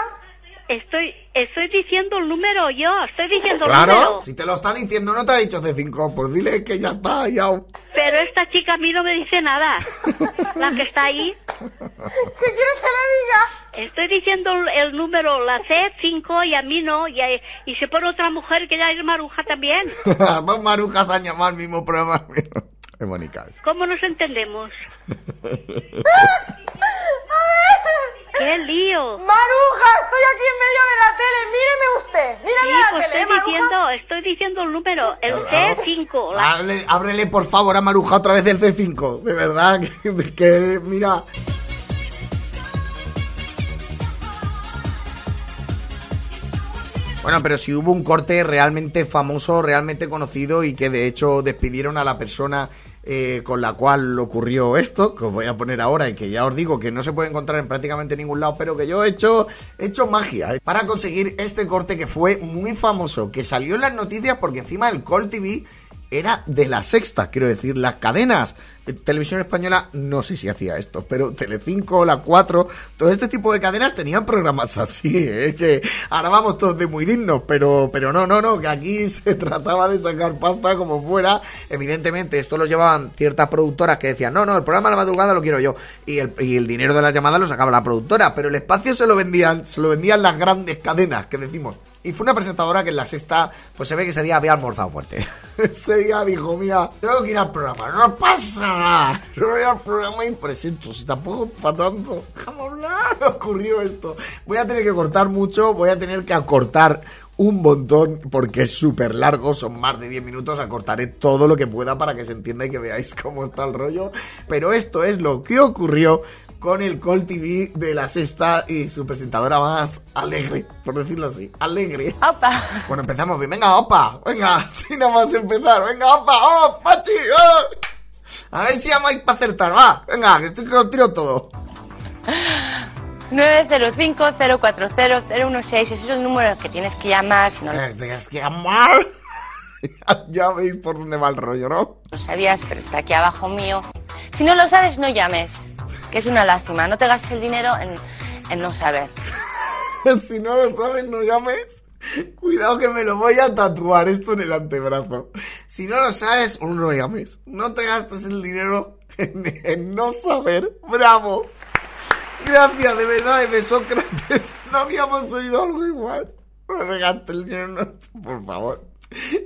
Speaker 6: Estoy, estoy diciendo el número yo, estoy diciendo el
Speaker 1: Claro,
Speaker 6: número.
Speaker 1: si te lo está diciendo, no te ha dicho C5, pues dile que ya está, ya.
Speaker 6: Pero esta chica a mí no me dice nada. La que está ahí.
Speaker 7: ¿Qué quieres que le diga?
Speaker 6: Estoy diciendo el, el número, la C5 y a mí no. Y, y se pone otra mujer que ya es maruja también.
Speaker 1: Dos marujas a llamar al mismo programa. Es.
Speaker 6: ¿Cómo nos entendemos? ¡Qué lío!
Speaker 7: Maruja, estoy aquí en medio de la tele. Míreme usted.
Speaker 6: Sí,
Speaker 7: Mírame la
Speaker 6: pues
Speaker 7: tele,
Speaker 6: estoy diciendo, estoy diciendo el número, el C5. La-
Speaker 1: Ábrele, ábrele, por favor a Maruja otra vez el C5. De verdad, que, que, mira. Bueno, pero si hubo un corte realmente famoso, realmente conocido y que de hecho despidieron a la persona eh, con la cual ocurrió esto, que os voy a poner ahora y que ya os digo que no se puede encontrar en prácticamente ningún lado, pero que yo he hecho, he hecho magia eh, para conseguir este corte que fue muy famoso, que salió en las noticias porque encima el Call TV era de la sexta, quiero decir, las cadenas. Televisión Española no sé si hacía esto, pero Telecinco, la 4, todo este tipo de cadenas tenían programas así, ¿eh? que ahora vamos todos de muy dignos, pero, pero no, no, no, que aquí se trataba de sacar pasta como fuera. Evidentemente, esto lo llevaban ciertas productoras que decían, no, no, el programa de la madrugada lo quiero yo, y el, y el dinero de las llamadas lo sacaba la productora, pero el espacio se lo vendían, se lo vendían las grandes cadenas, que decimos. Y fue una presentadora que en la sexta, pues se ve que ese día había almorzado fuerte. ese día dijo, mira, tengo que ir al programa, no pasa nada. No voy al programa y presento, si tampoco para tanto. Déjame hablar, ocurrió esto. Voy a tener que cortar mucho, voy a tener que acortar un montón porque es súper largo, son más de 10 minutos, acortaré todo lo que pueda para que se entienda y que veáis cómo está el rollo. Pero esto es lo que ocurrió con el Call TV de la sexta y su presentadora más alegre, por decirlo así, alegre.
Speaker 7: Opa.
Speaker 1: Bueno, empezamos bien. Venga, opa, venga, así nada más empezar. Venga, opa, oh, Pachi, oh. A ver si llamáis para acertar, va. Venga, que estoy que lo tiro todo.
Speaker 7: 905-040-016. Ese es el número que tienes que llamar si no
Speaker 1: Eh, Tienes que llamar. ya veis por dónde va el rollo, ¿no?
Speaker 7: lo sabías, pero está aquí abajo mío. Si no lo sabes, no llames. Es una lástima. No te gastes el dinero en, en no saber.
Speaker 1: si no lo sabes, no llames. Cuidado que me lo voy a tatuar esto en el antebrazo. Si no lo sabes, no llames. No te gastes el dinero en, en no saber. ¡Bravo! Gracias, de verdad, de Sócrates. No habíamos oído algo igual. No te gastes el dinero no- Por favor.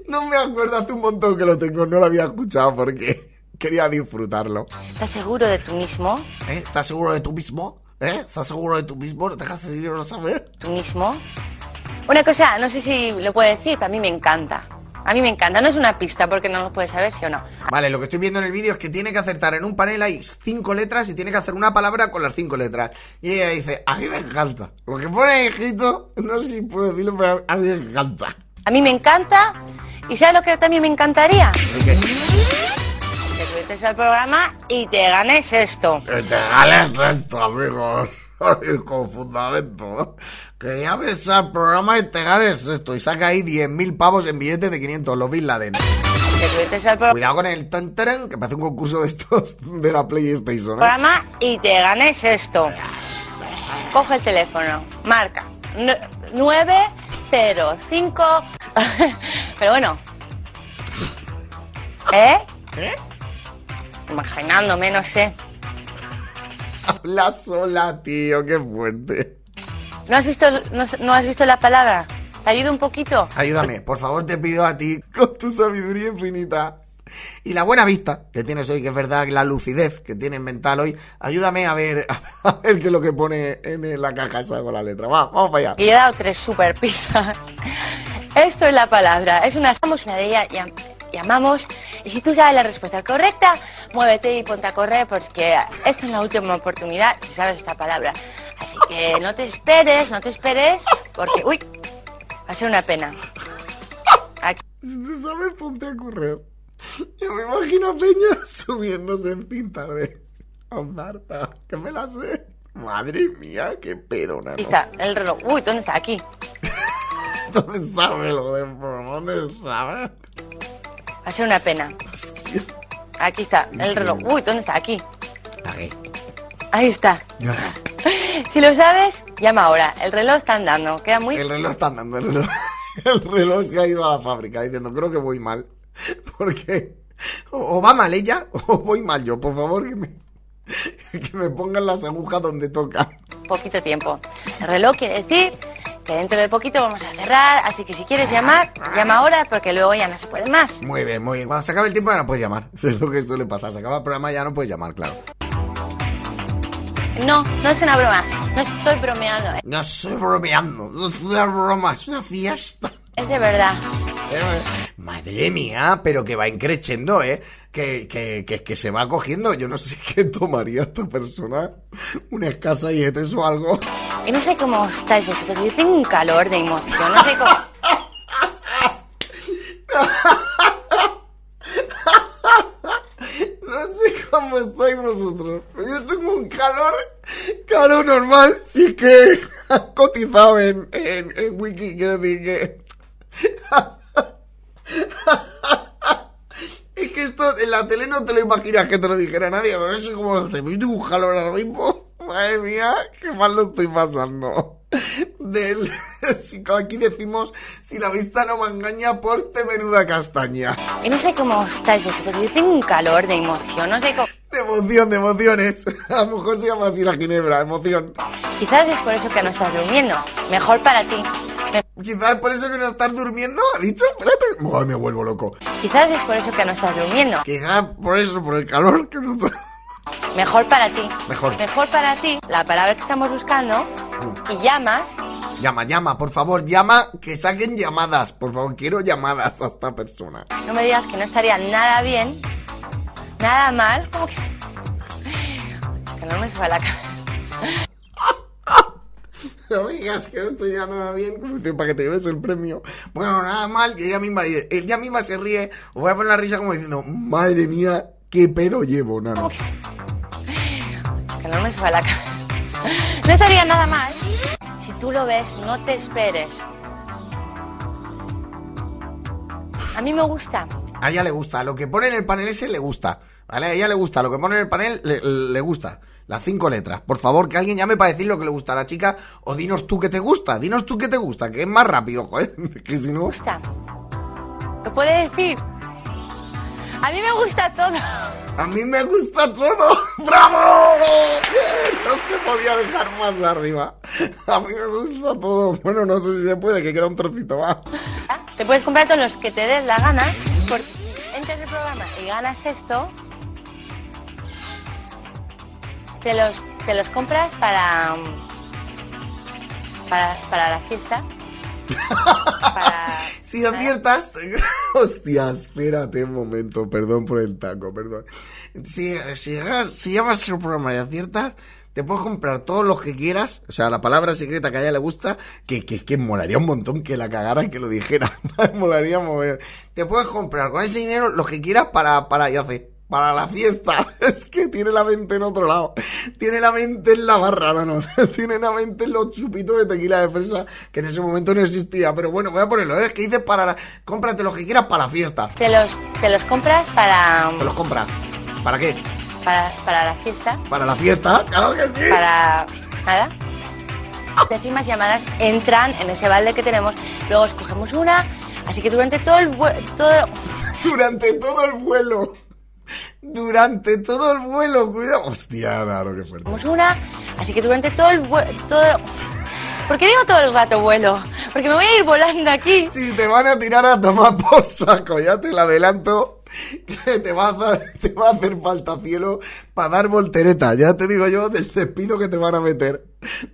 Speaker 1: No me acuerdo hace un montón que lo tengo. No lo había escuchado porque quería disfrutarlo.
Speaker 7: ¿Estás seguro de tú mismo?
Speaker 1: ¿Eh? ¿Estás seguro de tú mismo? ¿Eh? ¿Estás seguro de tú mismo? ¿No te dejas el dinero saber?
Speaker 7: ¿Tú mismo? Una cosa, no sé si lo puedo decir, pero a mí me encanta. A mí me encanta. No es una pista porque no lo puedes saber, sí o no.
Speaker 1: Vale, lo que estoy viendo en el vídeo es que tiene que acertar en un panel hay cinco letras y tiene que hacer una palabra con las cinco letras. Y ella dice, a mí me encanta. Lo que pone escrito, no sé si puedo decirlo, pero a mí me encanta.
Speaker 7: A mí me encanta. ¿Y sabes lo que también me encantaría?
Speaker 1: Así
Speaker 7: entres al programa y te ganes esto.
Speaker 1: que te ganes esto, amigos. Con fundamento. Que llames al programa y te ganes esto. Y saca ahí 10.000 pavos en billetes de 500, los Bin Laden. Cuidado con el tanteren, que parece un concurso de estos de la PlayStation, ¿eh?
Speaker 7: programa y te ganes esto. Coge el teléfono, marca nu- 905. Pero bueno. ¿Eh?
Speaker 1: ¿Eh?
Speaker 7: Imaginándome, no sé.
Speaker 1: Habla sola, tío, qué fuerte.
Speaker 7: ¿No has visto, no, no has visto la palabra? ¿Te ayuda un poquito?
Speaker 1: Ayúdame, por favor, te pido a ti, con tu sabiduría infinita. Y la buena vista que tienes hoy, que es verdad, la lucidez que tienes mental hoy, ayúdame a ver, a ver qué es lo que pone en la caja esa con la letra. Va, vamos para allá.
Speaker 7: Y he dado tres super pizzas. Esto es la palabra. Es una. Estamos una de ellas. llam- Llamamos. Y si tú sabes la respuesta correcta, muévete y ponte a correr porque esta es la última oportunidad si sabes esta palabra. Así que no te esperes, no te esperes, porque. Uy, va a ser una pena. Aquí.
Speaker 1: Si te sabes, ponte a correr. Yo me imagino a Peña subiéndose en cinta de andar, que me la sé. Madre mía, qué pedo, nano.
Speaker 7: está el reloj. Uy, ¿dónde está? Aquí.
Speaker 1: ¿Dónde sabe lo de dónde sabe?
Speaker 7: Va a ser una pena. Aquí está el reloj. Uy, ¿dónde está? Aquí.
Speaker 1: Ahí.
Speaker 7: Ahí está. Si lo sabes, llama ahora. El reloj está andando. Queda muy...
Speaker 1: El reloj está andando, el reloj, el reloj se ha ido a la fábrica diciendo, creo que voy mal. Porque o o va mal ella o voy mal yo. Por favor, que me, que me pongan las agujas donde toca.
Speaker 7: poquito tiempo. El reloj quiere decir que dentro de poquito vamos a cerrar, así que si quieres llamar, llama ahora porque luego ya no se puede más.
Speaker 1: Muy bien, muy bien. Cuando se acabe el tiempo ya no puedes llamar. Eso es lo que suele pasar. Se acaba el programa ya no puedes llamar, claro.
Speaker 7: No, no es una broma. No estoy bromeando. ¿eh?
Speaker 1: No estoy bromeando. No es una broma, es una fiesta.
Speaker 7: Es de verdad.
Speaker 1: Eh, Madre mía, pero que va increciendo, ¿eh? Que, que, que, que se va cogiendo. Yo no sé qué tomaría esta persona. Una escasa dietes o algo.
Speaker 7: Y no sé cómo estáis vosotros. Yo tengo un calor de emoción. No sé cómo...
Speaker 1: No sé cómo estáis vosotros. Pero yo tengo un calor. Calor normal. Es que cotizado en, en, en Wiki, quiero decir que. Es que esto en la tele no te lo imaginas que te lo dijera nadie, pero eso es como te voy un calor ahora mismo. Madre mía, qué mal lo estoy pasando. Del, si aquí decimos, si la vista no me engaña, porte menuda castaña.
Speaker 7: Y no sé cómo estáis vosotros. Yo tengo un calor de emoción. No sé cómo...
Speaker 1: De emoción, de emociones. A lo mejor se llama así la ginebra, emoción.
Speaker 7: Quizás es por eso que no estás durmiendo. Mejor para ti.
Speaker 1: Quizás es por eso que no estás durmiendo, ha dicho. Espérate. Ay, me vuelvo loco.
Speaker 7: Quizás es por eso que no estás durmiendo.
Speaker 1: Quizás por eso, por el calor que no está-
Speaker 7: Mejor para ti.
Speaker 1: Mejor.
Speaker 7: Mejor para ti. La palabra que estamos buscando. Y llamas.
Speaker 1: Llama, llama, por favor, llama, que saquen llamadas. Por favor, quiero llamadas a esta persona.
Speaker 7: No me digas que no estaría nada bien. Nada mal. Como que... Que no me suba la cabeza.
Speaker 1: No me digas que no estoy ya nada bien, para que te lleves el premio. Bueno, nada mal, y ella misma, ella misma se ríe, o voy a poner la risa como diciendo, madre mía, qué pedo llevo, nano.
Speaker 7: Que no me suba la cabeza. No estaría nada mal. Si tú lo ves, no te esperes. A mí me gusta.
Speaker 1: A ella le gusta, lo que pone en el panel ese le gusta, ¿vale? A ella le gusta, lo que pone en el panel le, le gusta. Las cinco letras. Por favor, que alguien llame para decir lo que le gusta a la chica, o dinos tú qué te gusta, dinos tú qué te gusta, que es más rápido, joder, que si no...
Speaker 7: gusta. Lo puede decir. A mí me gusta todo.
Speaker 1: A mí me gusta todo. ¡Bravo! No se podía dejar más arriba. A mí me gusta todo. Bueno, no sé si se puede, que queda un trocito más.
Speaker 7: Te puedes comprar todos los que te des la gana. Por... Entras el programa y ganas esto. Te los, te los compras para, para. para la fiesta. Para.
Speaker 1: Si aciertas... Hostia, espérate un momento. Perdón por el taco, perdón. Si, si, si llamas el programa y aciertas... Te puedes comprar todos los que quieras, o sea, la palabra secreta que a ella le gusta, que, que, que molaría un montón que la cagara y que lo dijera. molaría mover. Te puedes comprar con ese dinero lo que quieras para, para, ya sé, para la fiesta. Es que tiene la mente en otro lado. Tiene la mente en la barra, no, no. Tiene la mente en los chupitos de tequila de fresa, que en ese momento no existía. Pero bueno, voy a ponerlo, ¿eh? Es que dices para la... Cómprate los que quieras para la fiesta.
Speaker 7: Te los, te los compras para.
Speaker 1: Te los compras. ¿Para qué?
Speaker 7: para, para la fiesta.
Speaker 1: ¿Para la fiesta? Claro que sí.
Speaker 7: Para. nada. Décimas llamadas entran en ese balde que tenemos. Luego escogemos una. Así que durante todo el vue- todo
Speaker 1: Durante todo el vuelo. Durante todo el vuelo, cuidado. Hostia, claro, qué fuerte.
Speaker 7: escogemos una. Así que durante todo el vue- todo ¿Por qué digo todo el rato vuelo? Porque me voy a ir volando aquí.
Speaker 1: Si te van a tirar a tomar por saco, ya te lo adelanto. Que te va, a hacer, te va a hacer falta cielo para dar voltereta. Ya te digo yo del despido que te van a meter.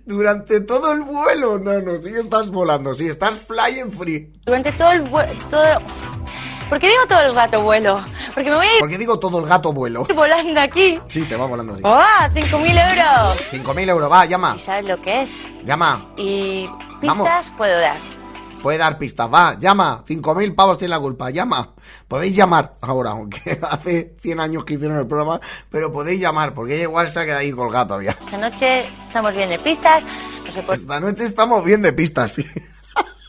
Speaker 1: Durante todo el vuelo. No, no, sí estás volando. Sí, estás flying free.
Speaker 7: Durante todo el vue- todo ¿Por qué digo todo el rato vuelo? Porque me voy a ir
Speaker 1: Porque digo todo el gato vuelo.
Speaker 7: volando aquí.
Speaker 1: Sí, te va volando. sí.
Speaker 7: ¡Oh! ¡5.000 euros!
Speaker 1: 5.000 euros, va, llama.
Speaker 7: ¿Y sabes lo que es?
Speaker 1: Llama.
Speaker 7: Y
Speaker 1: Vamos.
Speaker 7: pistas puedo dar.
Speaker 1: Puede dar pistas, va, llama. 5.000 pavos tiene la culpa, llama. Podéis llamar ahora, aunque hace 100 años que hicieron el programa, pero podéis llamar, porque ella igual se ha quedado ahí colgado todavía.
Speaker 7: Esta noche estamos bien de pistas. No por
Speaker 1: Esta noche estamos bien de pistas, sí.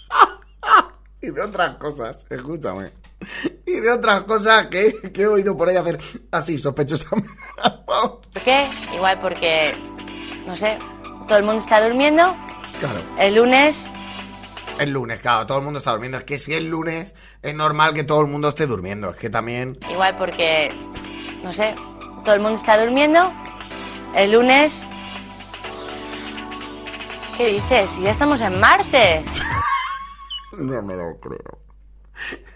Speaker 1: y de otras cosas, escúchame. Y de otras cosas que, que he oído por ahí hacer así, sospechosamente.
Speaker 7: ¿Por qué? Igual porque, no sé, todo el mundo está durmiendo.
Speaker 1: Claro.
Speaker 7: El lunes,
Speaker 1: El lunes, claro, todo el mundo está durmiendo. Es que si es lunes, es normal que todo el mundo esté durmiendo. Es que también.
Speaker 7: igual porque, no sé, todo el mundo está durmiendo. El lunes... ¿Qué dices? Si ya estamos en martes.
Speaker 1: No me lo creo.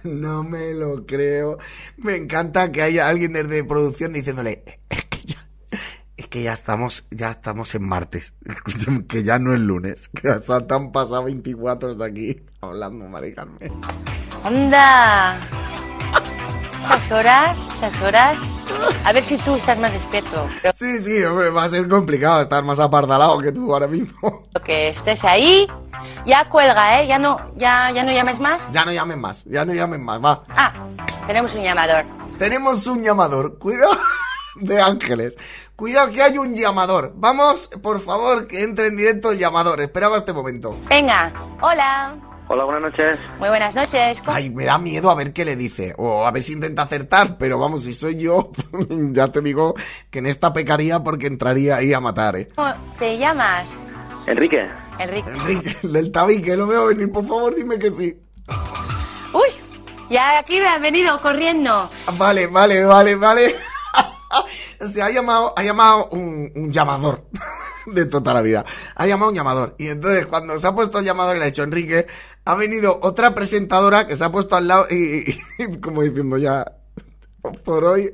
Speaker 1: No me lo creo. Me encanta que haya alguien desde producción diciéndole, es que ya, es que ya estamos, ya estamos en martes. Escúchame, que ya no es lunes. Que ya se han pasado 24 de aquí hablando, Mari Carmen.
Speaker 7: ¡Anda! Estas horas, estas horas. A ver si tú estás más despierto. Pero
Speaker 1: Sí, sí, hombre, va a ser complicado estar más apardalado que tú ahora mismo.
Speaker 7: que estés ahí, ya cuelga, ¿eh? Ya no, ya, ya no llames más.
Speaker 1: Ya no llamen más, ya no llamen más, va.
Speaker 7: Ah, tenemos un llamador.
Speaker 1: Tenemos un llamador. Cuidado de ángeles. Cuidado que hay un llamador. Vamos, por favor, que entre en directo el llamador. Esperaba este momento.
Speaker 7: Venga, hola.
Speaker 4: Hola, buenas noches.
Speaker 7: Muy buenas noches. ¿Cómo-
Speaker 1: Ay, me da miedo a ver qué le dice. O a ver si intenta acertar. Pero vamos, si soy yo, ya te digo que en esta pecaría porque entraría ahí a matar, ¿eh?
Speaker 7: ¿Cómo te llamas?
Speaker 4: Enrique.
Speaker 7: Enrique.
Speaker 1: Enrique, el del tabique, lo veo venir. Por favor, dime que sí.
Speaker 7: Uy, ya aquí me has venido corriendo.
Speaker 1: Vale, vale, vale, vale. Se ha llamado, ha llamado un, un llamador de toda la vida. Ha llamado un llamador. Y entonces cuando se ha puesto el llamador y le ha dicho Enrique, ha venido otra presentadora que se ha puesto al lado y, y- como diciendo ya, por hoy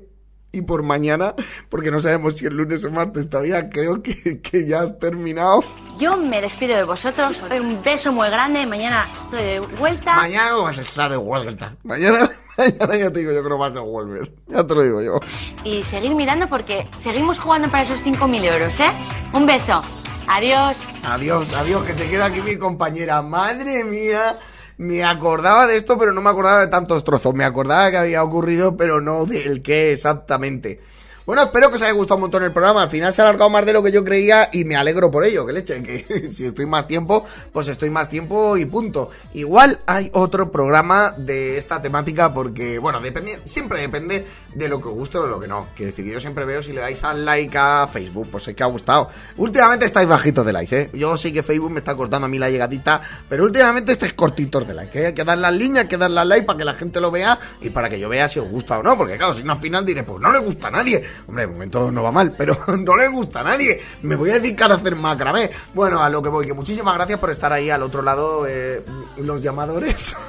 Speaker 1: y por mañana, porque no sabemos si el lunes o martes todavía, creo que, que ya has terminado.
Speaker 7: Yo me despido de vosotros. Un beso muy grande. Mañana estoy de vuelta.
Speaker 1: Mañana no vas a estar de vuelta. Mañana, mañana ya te digo yo que no vas a volver. Ya te lo digo yo.
Speaker 7: Y seguir mirando porque seguimos jugando para esos 5.000 euros, ¿eh? Un beso. Adiós.
Speaker 1: Adiós, adiós, que se queda aquí mi compañera. Madre mía, me acordaba de esto, pero no me acordaba de tantos trozos. Me acordaba que había ocurrido, pero no del qué exactamente. Bueno, espero que os haya gustado un montón el programa. Al final se ha alargado más de lo que yo creía y me alegro por ello. Que leche, que si estoy más tiempo, pues estoy más tiempo y punto. Igual hay otro programa de esta temática porque, bueno, depende, siempre depende de lo que os guste o de lo que no. Quiero decir, yo siempre veo si le dais al like a Facebook, pues sé que ha gustado. Últimamente estáis bajitos de likes, ¿eh? Yo sé que Facebook me está cortando a mí la llegadita, pero últimamente estáis cortitos de like, ¿eh? Hay que dar las líneas, hay que dar las like para que la gente lo vea y para que yo vea si os gusta o no, porque claro, si no al final diré, pues no le gusta a nadie. Hombre, de momento no va mal, pero no le gusta a nadie. Me voy a dedicar a hacer macramé. Bueno, a lo que voy, que muchísimas gracias por estar ahí al otro lado, eh, los llamadores.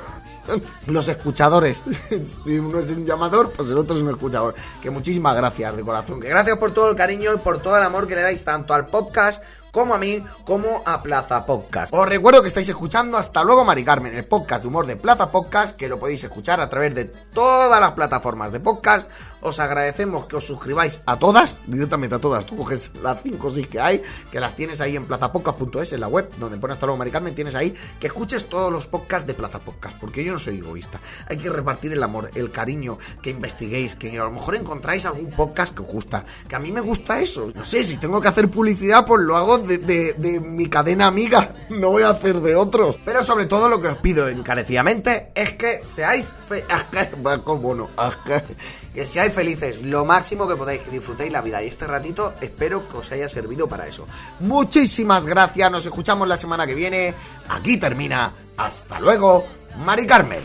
Speaker 1: Los escuchadores. Si uno es un llamador, pues el otro es un escuchador. Que muchísimas gracias de corazón. Que gracias por todo el cariño y por todo el amor que le dais tanto al podcast como a mí, como a Plaza Podcast. Os recuerdo que estáis escuchando Hasta luego, Mari Carmen, el podcast de humor de Plaza Podcast, que lo podéis escuchar a través de todas las plataformas de podcast. Os agradecemos que os suscribáis a todas, directamente a todas. Tú coges las 5 o 6 que hay, que las tienes ahí en plazapodcast.es, en la web, donde pone Hasta luego, Mari Carmen, tienes ahí que escuches todos los podcasts de Plaza Podcast, porque yo no soy egoísta. Hay que repartir el amor, el cariño, que investiguéis, que a lo mejor encontráis algún podcast que os gusta. Que a mí me gusta eso. No sé, si tengo que hacer publicidad, pues lo hago de, de- mi cadena amiga. No voy a hacer de otros. Pero sobre todo lo que os pido encarecidamente es que seáis fe- que felices lo máximo que podáis, disfrutéis la vida. Y este ratito espero que os haya servido para eso. Muchísimas gracias, nos escuchamos la semana que viene. Aquí termina. Hasta luego, Mari Carmen.